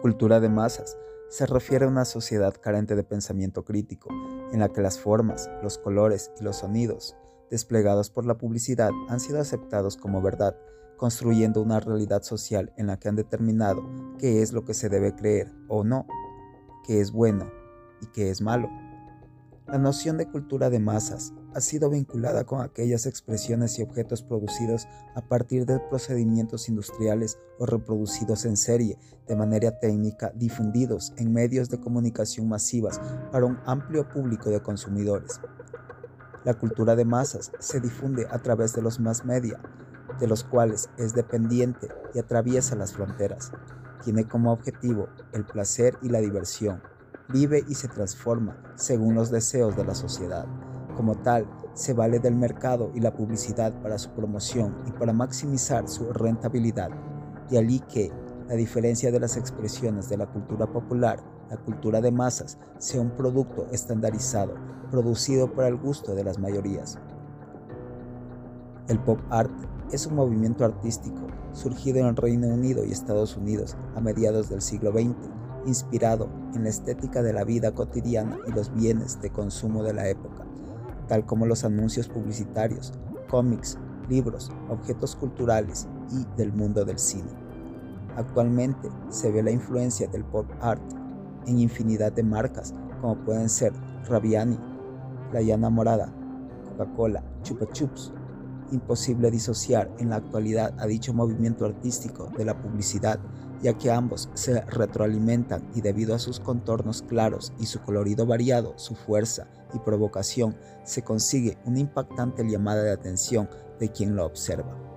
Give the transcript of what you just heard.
Cultura de masas se refiere a una sociedad carente de pensamiento crítico, en la que las formas, los colores y los sonidos desplegados por la publicidad han sido aceptados como verdad, construyendo una realidad social en la que han determinado qué es lo que se debe creer o no, qué es bueno y qué es malo. La noción de cultura de masas ha sido vinculada con aquellas expresiones y objetos producidos a partir de procedimientos industriales o reproducidos en serie de manera técnica difundidos en medios de comunicación masivas para un amplio público de consumidores. La cultura de masas se difunde a través de los más media, de los cuales es dependiente y atraviesa las fronteras. Tiene como objetivo el placer y la diversión vive y se transforma según los deseos de la sociedad. Como tal, se vale del mercado y la publicidad para su promoción y para maximizar su rentabilidad. Y allí que, la diferencia de las expresiones de la cultura popular, la cultura de masas, sea un producto estandarizado, producido para el gusto de las mayorías. El pop art es un movimiento artístico surgido en el Reino Unido y Estados Unidos a mediados del siglo XX inspirado en la estética de la vida cotidiana y los bienes de consumo de la época, tal como los anuncios publicitarios, cómics, libros, objetos culturales y del mundo del cine. Actualmente se ve la influencia del pop art en infinidad de marcas como pueden ser Raviani, La Llana Morada, Coca-Cola, Chupa Chups. Imposible disociar en la actualidad a dicho movimiento artístico de la publicidad ya que ambos se retroalimentan y debido a sus contornos claros y su colorido variado, su fuerza y provocación, se consigue una impactante llamada de atención de quien lo observa.